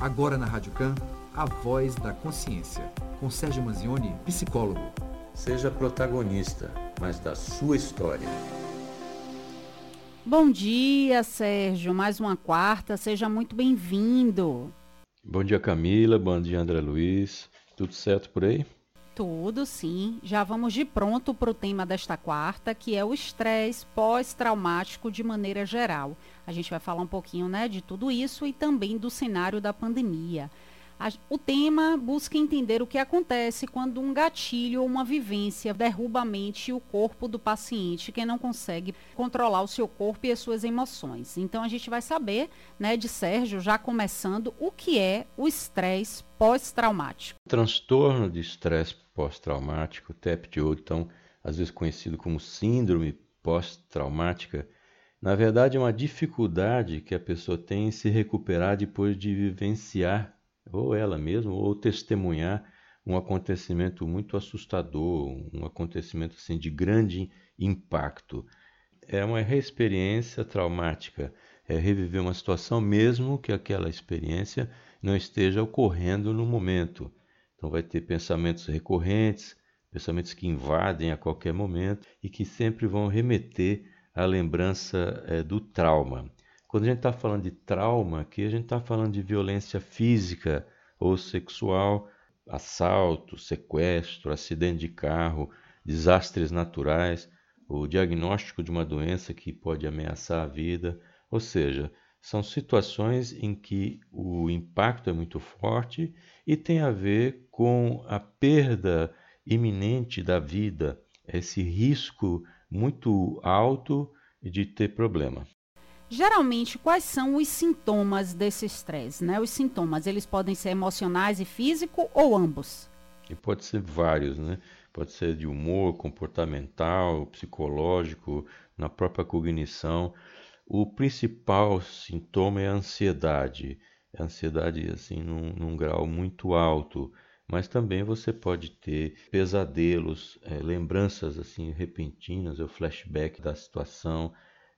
Agora na Rádio Can, a voz da consciência, com Sérgio Manzioni, psicólogo. Seja protagonista, mas da sua história. Bom dia, Sérgio. Mais uma quarta. Seja muito bem-vindo. Bom dia, Camila. Bom dia, André Luiz. Tudo certo por aí? Tudo sim. Já vamos de pronto para o tema desta quarta, que é o estresse pós-traumático de maneira geral. A gente vai falar um pouquinho né, de tudo isso e também do cenário da pandemia. A, o tema busca entender o que acontece quando um gatilho ou uma vivência derruba a mente e o corpo do paciente que não consegue controlar o seu corpo e as suas emoções. Então a gente vai saber, né, de Sérgio, já começando, o que é o estresse pós-traumático. Transtorno de estresse pós-traumático, TEPT, ou então às vezes conhecido como síndrome pós-traumática, na verdade é uma dificuldade que a pessoa tem em se recuperar depois de vivenciar ou ela mesma, ou testemunhar um acontecimento muito assustador, um acontecimento assim de grande impacto. É uma reexperiência traumática, é reviver uma situação mesmo que aquela experiência não esteja ocorrendo no momento. Então vai ter pensamentos recorrentes, pensamentos que invadem a qualquer momento e que sempre vão remeter à lembrança é, do trauma. Quando a gente está falando de trauma, aqui a gente está falando de violência física ou sexual, assalto, sequestro, acidente de carro, desastres naturais, o diagnóstico de uma doença que pode ameaçar a vida, ou seja, são situações em que o impacto é muito forte e tem a ver com a perda iminente da vida, esse risco muito alto de ter problema. Geralmente, quais são os sintomas desse estresse? Né? Os sintomas, eles podem ser emocionais e físico ou ambos? E pode ser vários, né? Pode ser de humor, comportamental, psicológico, na própria cognição. O principal sintoma é a ansiedade. A ansiedade, assim, num, num grau muito alto mas também você pode ter pesadelos, é, lembranças assim repentinas, o flashback da situação,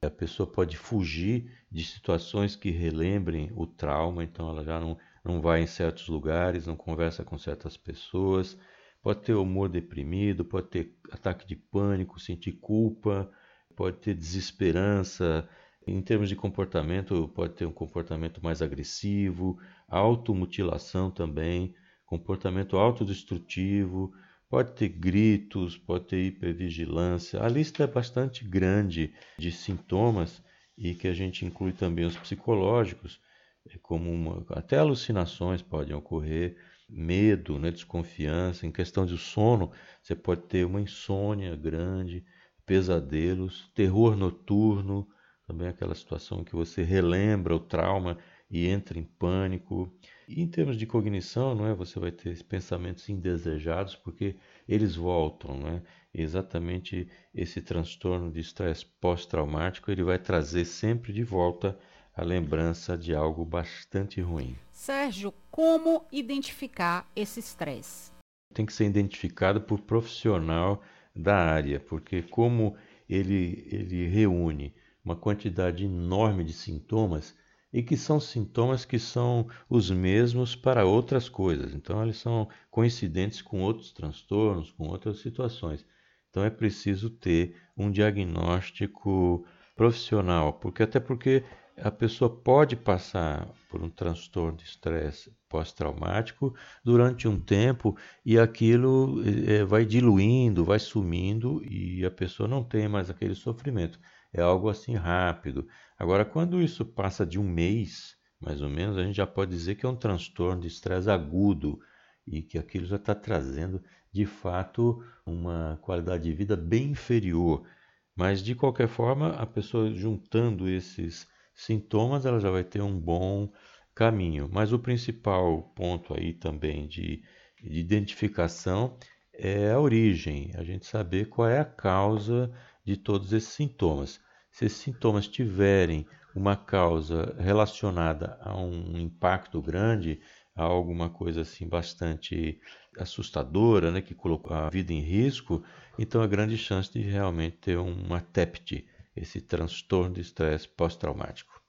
a pessoa pode fugir de situações que relembrem o trauma, então ela já não, não vai em certos lugares, não conversa com certas pessoas, pode ter humor deprimido, pode ter ataque de pânico, sentir culpa, pode ter desesperança. Em termos de comportamento, pode ter um comportamento mais agressivo, automutilação também, comportamento autodestrutivo, Pode ter gritos, pode ter hipervigilância. A lista é bastante grande de sintomas e que a gente inclui também os psicológicos, é como uma, até alucinações podem ocorrer, medo, né, desconfiança. Em questão de sono, você pode ter uma insônia grande, pesadelos, terror noturno, também aquela situação que você relembra o trauma e entra em pânico. E em termos de cognição, não é? Você vai ter pensamentos indesejados porque eles voltam, não é? exatamente esse transtorno de estresse pós-traumático, ele vai trazer sempre de volta a lembrança de algo bastante ruim. Sérgio, como identificar esse estresse? Tem que ser identificado por profissional da área, porque como ele, ele reúne uma quantidade enorme de sintomas, e que são sintomas que são os mesmos para outras coisas. Então, eles são coincidentes com outros transtornos, com outras situações. Então, é preciso ter um diagnóstico profissional, porque até porque a pessoa pode passar por um transtorno de estresse pós-traumático durante um tempo e aquilo é, vai diluindo, vai sumindo e a pessoa não tem mais aquele sofrimento. É algo assim rápido. Agora, quando isso passa de um mês, mais ou menos, a gente já pode dizer que é um transtorno de estresse agudo e que aquilo já está trazendo, de fato, uma qualidade de vida bem inferior. Mas, de qualquer forma, a pessoa juntando esses sintomas, ela já vai ter um bom caminho. Mas o principal ponto aí também de, de identificação é a origem, a gente saber qual é a causa de todos esses sintomas. Se esses sintomas tiverem uma causa relacionada a um impacto grande, a alguma coisa assim bastante assustadora, né, que colocou a vida em risco, então há grande chance de realmente ter uma TEPT, esse transtorno de estresse pós-traumático.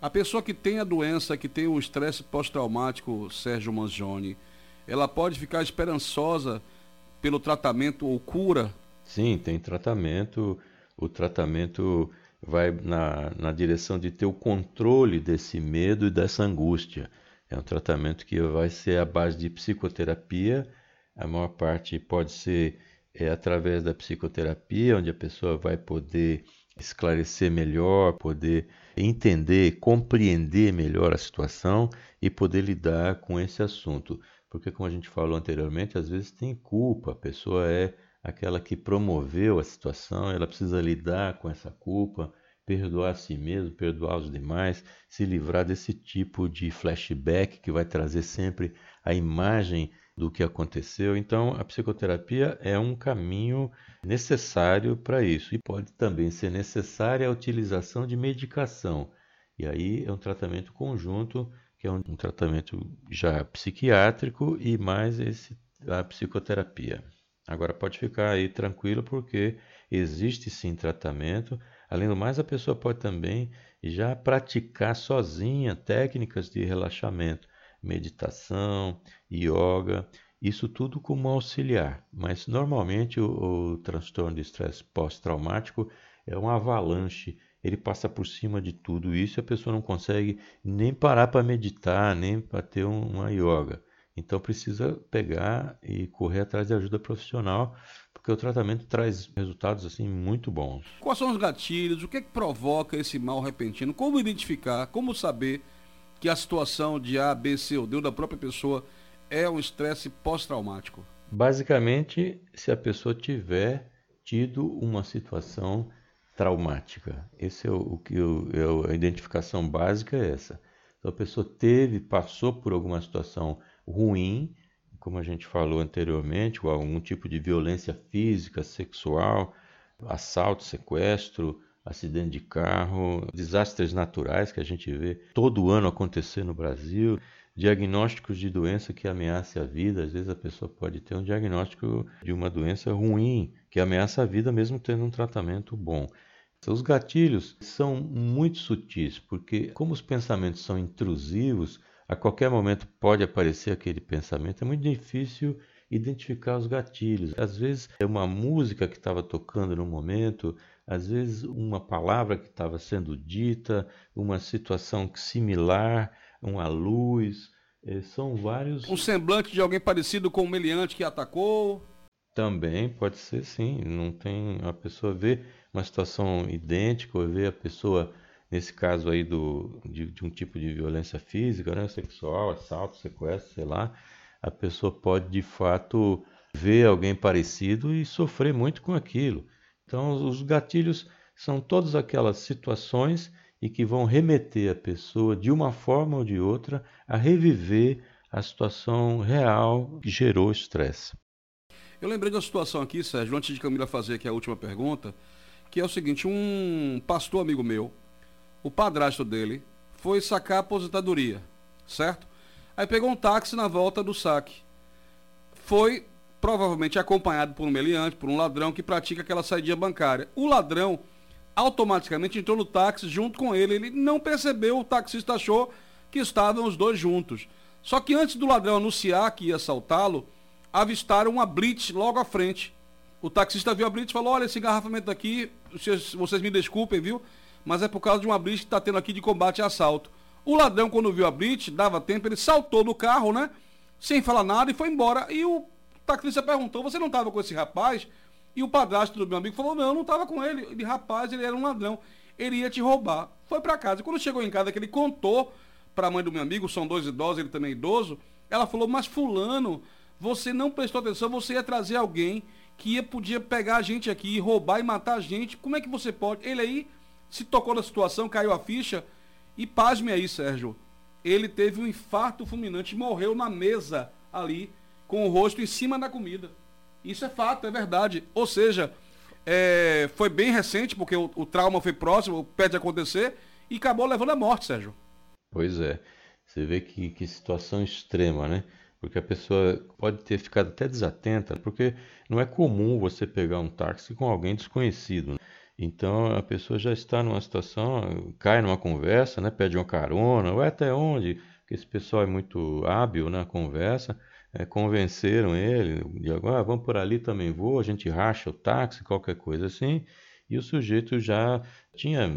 A pessoa que tem a doença, que tem o estresse pós-traumático, Sérgio Mangione, ela pode ficar esperançosa pelo tratamento ou cura? Sim, tem tratamento. O tratamento vai na, na direção de ter o controle desse medo e dessa angústia. É um tratamento que vai ser à base de psicoterapia. A maior parte pode ser é, através da psicoterapia, onde a pessoa vai poder esclarecer melhor, poder entender, compreender melhor a situação e poder lidar com esse assunto. Porque, como a gente falou anteriormente, às vezes tem culpa, a pessoa é aquela que promoveu a situação, ela precisa lidar com essa culpa, perdoar a si mesmo, perdoar os demais, se livrar desse tipo de flashback que vai trazer sempre a imagem do que aconteceu. Então, a psicoterapia é um caminho necessário para isso e pode também ser necessária a utilização de medicação. E aí é um tratamento conjunto, que é um, um tratamento já psiquiátrico e mais esse, a psicoterapia. Agora pode ficar aí tranquilo porque existe sim tratamento. Além do mais, a pessoa pode também já praticar sozinha técnicas de relaxamento, meditação, yoga, isso tudo como auxiliar. Mas normalmente o, o transtorno de estresse pós-traumático é uma avalanche. Ele passa por cima de tudo isso e a pessoa não consegue nem parar para meditar, nem para ter uma yoga. Então precisa pegar e correr atrás de ajuda profissional, porque o tratamento traz resultados assim muito bons. Quais são os gatilhos? O que, é que provoca esse mal repentino? Como identificar? Como saber que a situação de A, B, C ou D da própria pessoa é um estresse pós-traumático? Basicamente, se a pessoa tiver tido uma situação traumática. Esse é o, o que a identificação básica é essa. Então a pessoa teve, passou por alguma situação ruim, como a gente falou anteriormente, ou algum tipo de violência física, sexual, assalto, sequestro, acidente de carro, desastres naturais que a gente vê todo ano acontecer no Brasil, diagnósticos de doença que ameaça a vida. Às vezes a pessoa pode ter um diagnóstico de uma doença ruim que ameaça a vida mesmo tendo um tratamento bom. Os gatilhos são muito sutis, porque como os pensamentos são intrusivos, a qualquer momento pode aparecer aquele pensamento, é muito difícil identificar os gatilhos. Às vezes é uma música que estava tocando no momento, às vezes uma palavra que estava sendo dita, uma situação similar, uma luz, é, são vários. Um semblante de alguém parecido com o meliante que atacou. Também pode ser sim, não tem a pessoa vê uma situação idêntica ou vê a pessoa nesse caso aí do, de, de, um tipo de violência física, né, sexual, assalto, sequestro, sei lá, a pessoa pode de fato ver alguém parecido e sofrer muito com aquilo. Então, os gatilhos são todas aquelas situações e que vão remeter a pessoa de uma forma ou de outra a reviver a situação real que gerou estresse. Eu lembrei de uma situação aqui, Sérgio, antes de Camila fazer aqui a última pergunta, que é o seguinte, um pastor amigo meu, o padrasto dele foi sacar a aposentadoria, certo? Aí pegou um táxi na volta do saque. Foi provavelmente acompanhado por um meliante, por um ladrão que pratica aquela saída bancária. O ladrão automaticamente entrou no táxi junto com ele. Ele não percebeu, o taxista achou que estavam os dois juntos. Só que antes do ladrão anunciar que ia assaltá-lo, avistaram uma blitz logo à frente. O taxista viu a blitz e falou: Olha, esse engarrafamento aqui, vocês, vocês me desculpem, viu? Mas é por causa de uma blitz que está tendo aqui de combate a assalto. O ladrão, quando viu a blitz, dava tempo, ele saltou do carro, né? Sem falar nada e foi embora. E o taxista perguntou: Você não estava com esse rapaz? E o padrasto do meu amigo falou: Não, eu não estava com ele. Ele, rapaz, ele era um ladrão. Ele ia te roubar. Foi para casa. Quando chegou em casa, que ele contou para a mãe do meu amigo, são dois idosos, ele também é idoso. Ela falou: Mas, Fulano, você não prestou atenção, você ia trazer alguém que ia, podia pegar a gente aqui, roubar e matar a gente. Como é que você pode? Ele aí se tocou na situação, caiu a ficha. E pasme aí, Sérgio. Ele teve um infarto fulminante morreu na mesa ali, com o rosto em cima da comida. Isso é fato, é verdade. Ou seja, é, foi bem recente, porque o, o trauma foi próximo, perto de acontecer, e acabou levando a morte, Sérgio. Pois é. Você vê que, que situação extrema, né? Porque a pessoa pode ter ficado até desatenta, porque não é comum você pegar um táxi com alguém desconhecido. Né? Então a pessoa já está numa situação, cai numa conversa, né, pede uma carona, ou até onde, porque esse pessoal é muito hábil na conversa, é, convenceram ele, de agora ah, vamos por ali também vou, a gente racha o táxi, qualquer coisa assim, e o sujeito já tinha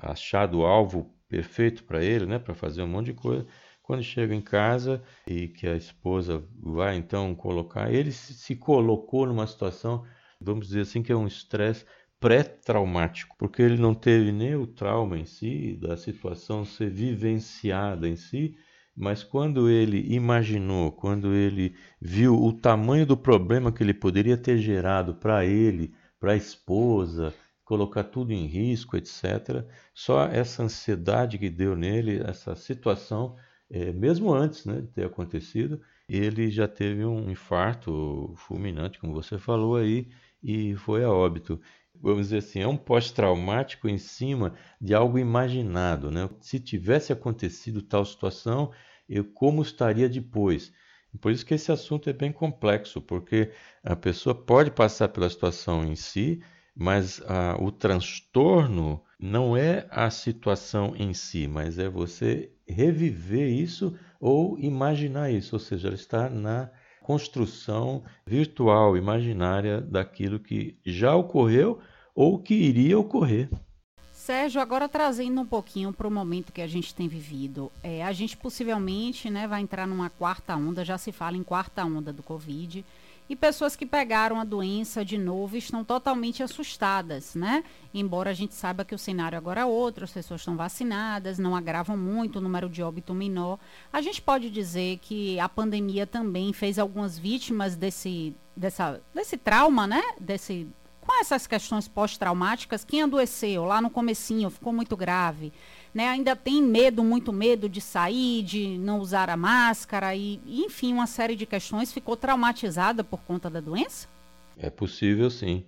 achado o alvo perfeito para ele, né, para fazer um monte de coisa. Quando chega em casa e que a esposa vai então colocar, ele se colocou numa situação, vamos dizer assim, que é um estresse pré-traumático, porque ele não teve nem o trauma em si, da situação ser vivenciada em si, mas quando ele imaginou, quando ele viu o tamanho do problema que ele poderia ter gerado para ele, para a esposa, colocar tudo em risco, etc., só essa ansiedade que deu nele, essa situação, é, mesmo antes né, de ter acontecido, ele já teve um infarto fulminante, como você falou aí, e foi a óbito vamos dizer assim, é um pós-traumático em cima de algo imaginado. Né? Se tivesse acontecido tal situação, eu como estaria depois? Por isso que esse assunto é bem complexo, porque a pessoa pode passar pela situação em si, mas ah, o transtorno não é a situação em si, mas é você reviver isso ou imaginar isso, ou seja, ela está na construção virtual, imaginária daquilo que já ocorreu ou que iria ocorrer. Sérgio, agora trazendo um pouquinho para o momento que a gente tem vivido, é, a gente possivelmente né, vai entrar numa quarta onda, já se fala em quarta onda do Covid, e pessoas que pegaram a doença de novo estão totalmente assustadas, né? Embora a gente saiba que o cenário agora é outro, as pessoas estão vacinadas, não agravam muito o número de óbito menor. A gente pode dizer que a pandemia também fez algumas vítimas desse, dessa, desse trauma, né? Desse, com essas questões pós-traumáticas, quem adoeceu lá no comecinho ficou muito grave né, ainda tem medo, muito medo de sair, de não usar a máscara e, enfim, uma série de questões. Ficou traumatizada por conta da doença? É possível, sim.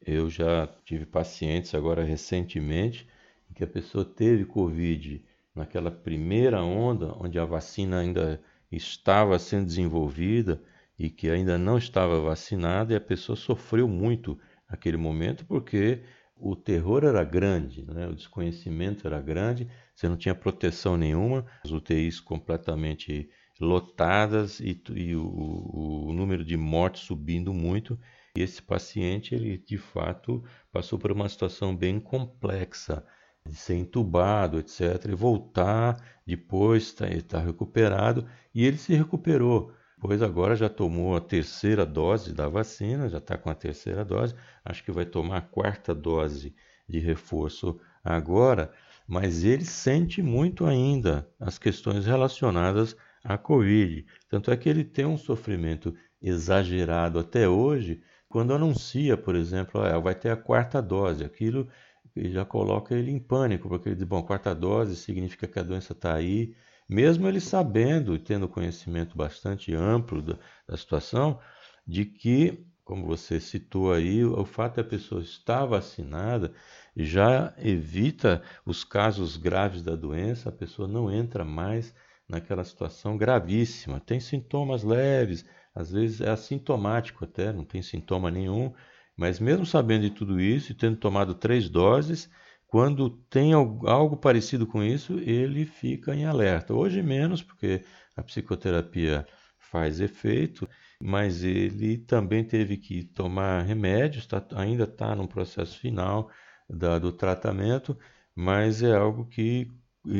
Eu já tive pacientes agora recentemente em que a pessoa teve Covid naquela primeira onda, onde a vacina ainda estava sendo desenvolvida e que ainda não estava vacinada, e a pessoa sofreu muito naquele momento porque o terror era grande, né? o desconhecimento era grande, você não tinha proteção nenhuma, as UTIs completamente lotadas e, e o, o, número de mortes subindo muito. E esse paciente, ele de fato passou por uma situação bem complexa, de ser entubado, etc., e voltar depois, estar tá, tá recuperado, e ele se recuperou pois agora já tomou a terceira dose da vacina, já está com a terceira dose, acho que vai tomar a quarta dose de reforço agora, mas ele sente muito ainda as questões relacionadas à Covid. Tanto é que ele tem um sofrimento exagerado até hoje, quando anuncia, por exemplo, ah, vai ter a quarta dose, aquilo já coloca ele em pânico, porque ele diz, bom, quarta dose significa que a doença está aí, mesmo ele sabendo e tendo conhecimento bastante amplo da, da situação, de que, como você citou aí, o fato de a pessoa estar vacinada já evita os casos graves da doença, a pessoa não entra mais naquela situação gravíssima. Tem sintomas leves, às vezes é assintomático até, não tem sintoma nenhum, mas mesmo sabendo de tudo isso e tendo tomado três doses, quando tem algo parecido com isso, ele fica em alerta. Hoje menos, porque a psicoterapia faz efeito, mas ele também teve que tomar remédios, tá, ainda está no processo final da, do tratamento, mas é algo que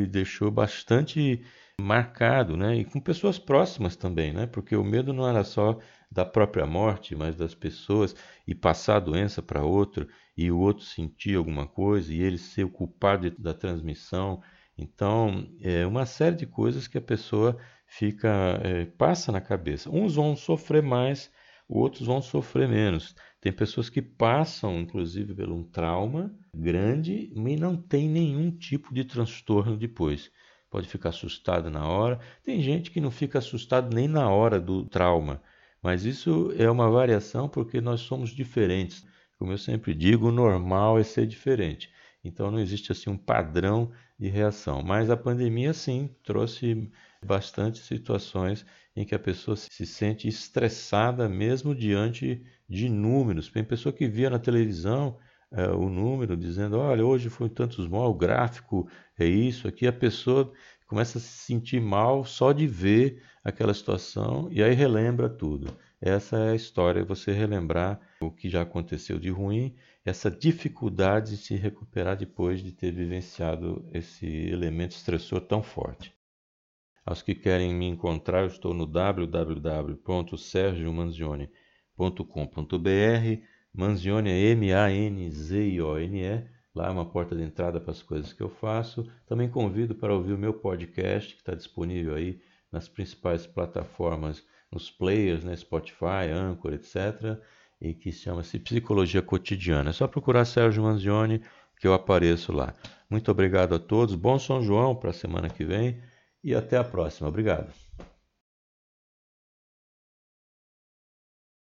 deixou bastante marcado, né? E com pessoas próximas também, né? Porque o medo não era só da própria morte, mas das pessoas e passar a doença para outro e o outro sentir alguma coisa e ele ser o culpado da transmissão. Então, é uma série de coisas que a pessoa fica é, passa na cabeça. Uns vão sofrer mais, outros vão sofrer menos. Tem pessoas que passam, inclusive, por um trauma grande e não tem nenhum tipo de transtorno depois. Pode ficar assustado na hora. Tem gente que não fica assustado nem na hora do trauma, mas isso é uma variação porque nós somos diferentes. Como eu sempre digo, o normal é ser diferente. Então não existe assim um padrão de reação. Mas a pandemia sim trouxe bastante situações em que a pessoa se sente estressada mesmo diante de números. Tem pessoa que via na televisão é, o número, dizendo, olha, hoje foi tantos mal, o gráfico é isso, aqui a pessoa começa a se sentir mal só de ver aquela situação e aí relembra tudo. Essa é a história, você relembrar o que já aconteceu de ruim, essa dificuldade de se recuperar depois de ter vivenciado esse elemento estressor tão forte. Aos que querem me encontrar, eu estou no www.sergiomanzione.com.br. Manzione é M-A-N-Z-I-O-N-E. Lá é uma porta de entrada para as coisas que eu faço. Também convido para ouvir o meu podcast, que está disponível aí nas principais plataformas, nos players, né, Spotify, Anchor, etc. E que chama-se Psicologia Cotidiana. É só procurar Sérgio Manzioni que eu apareço lá. Muito obrigado a todos. Bom São João para a semana que vem e até a próxima. Obrigado.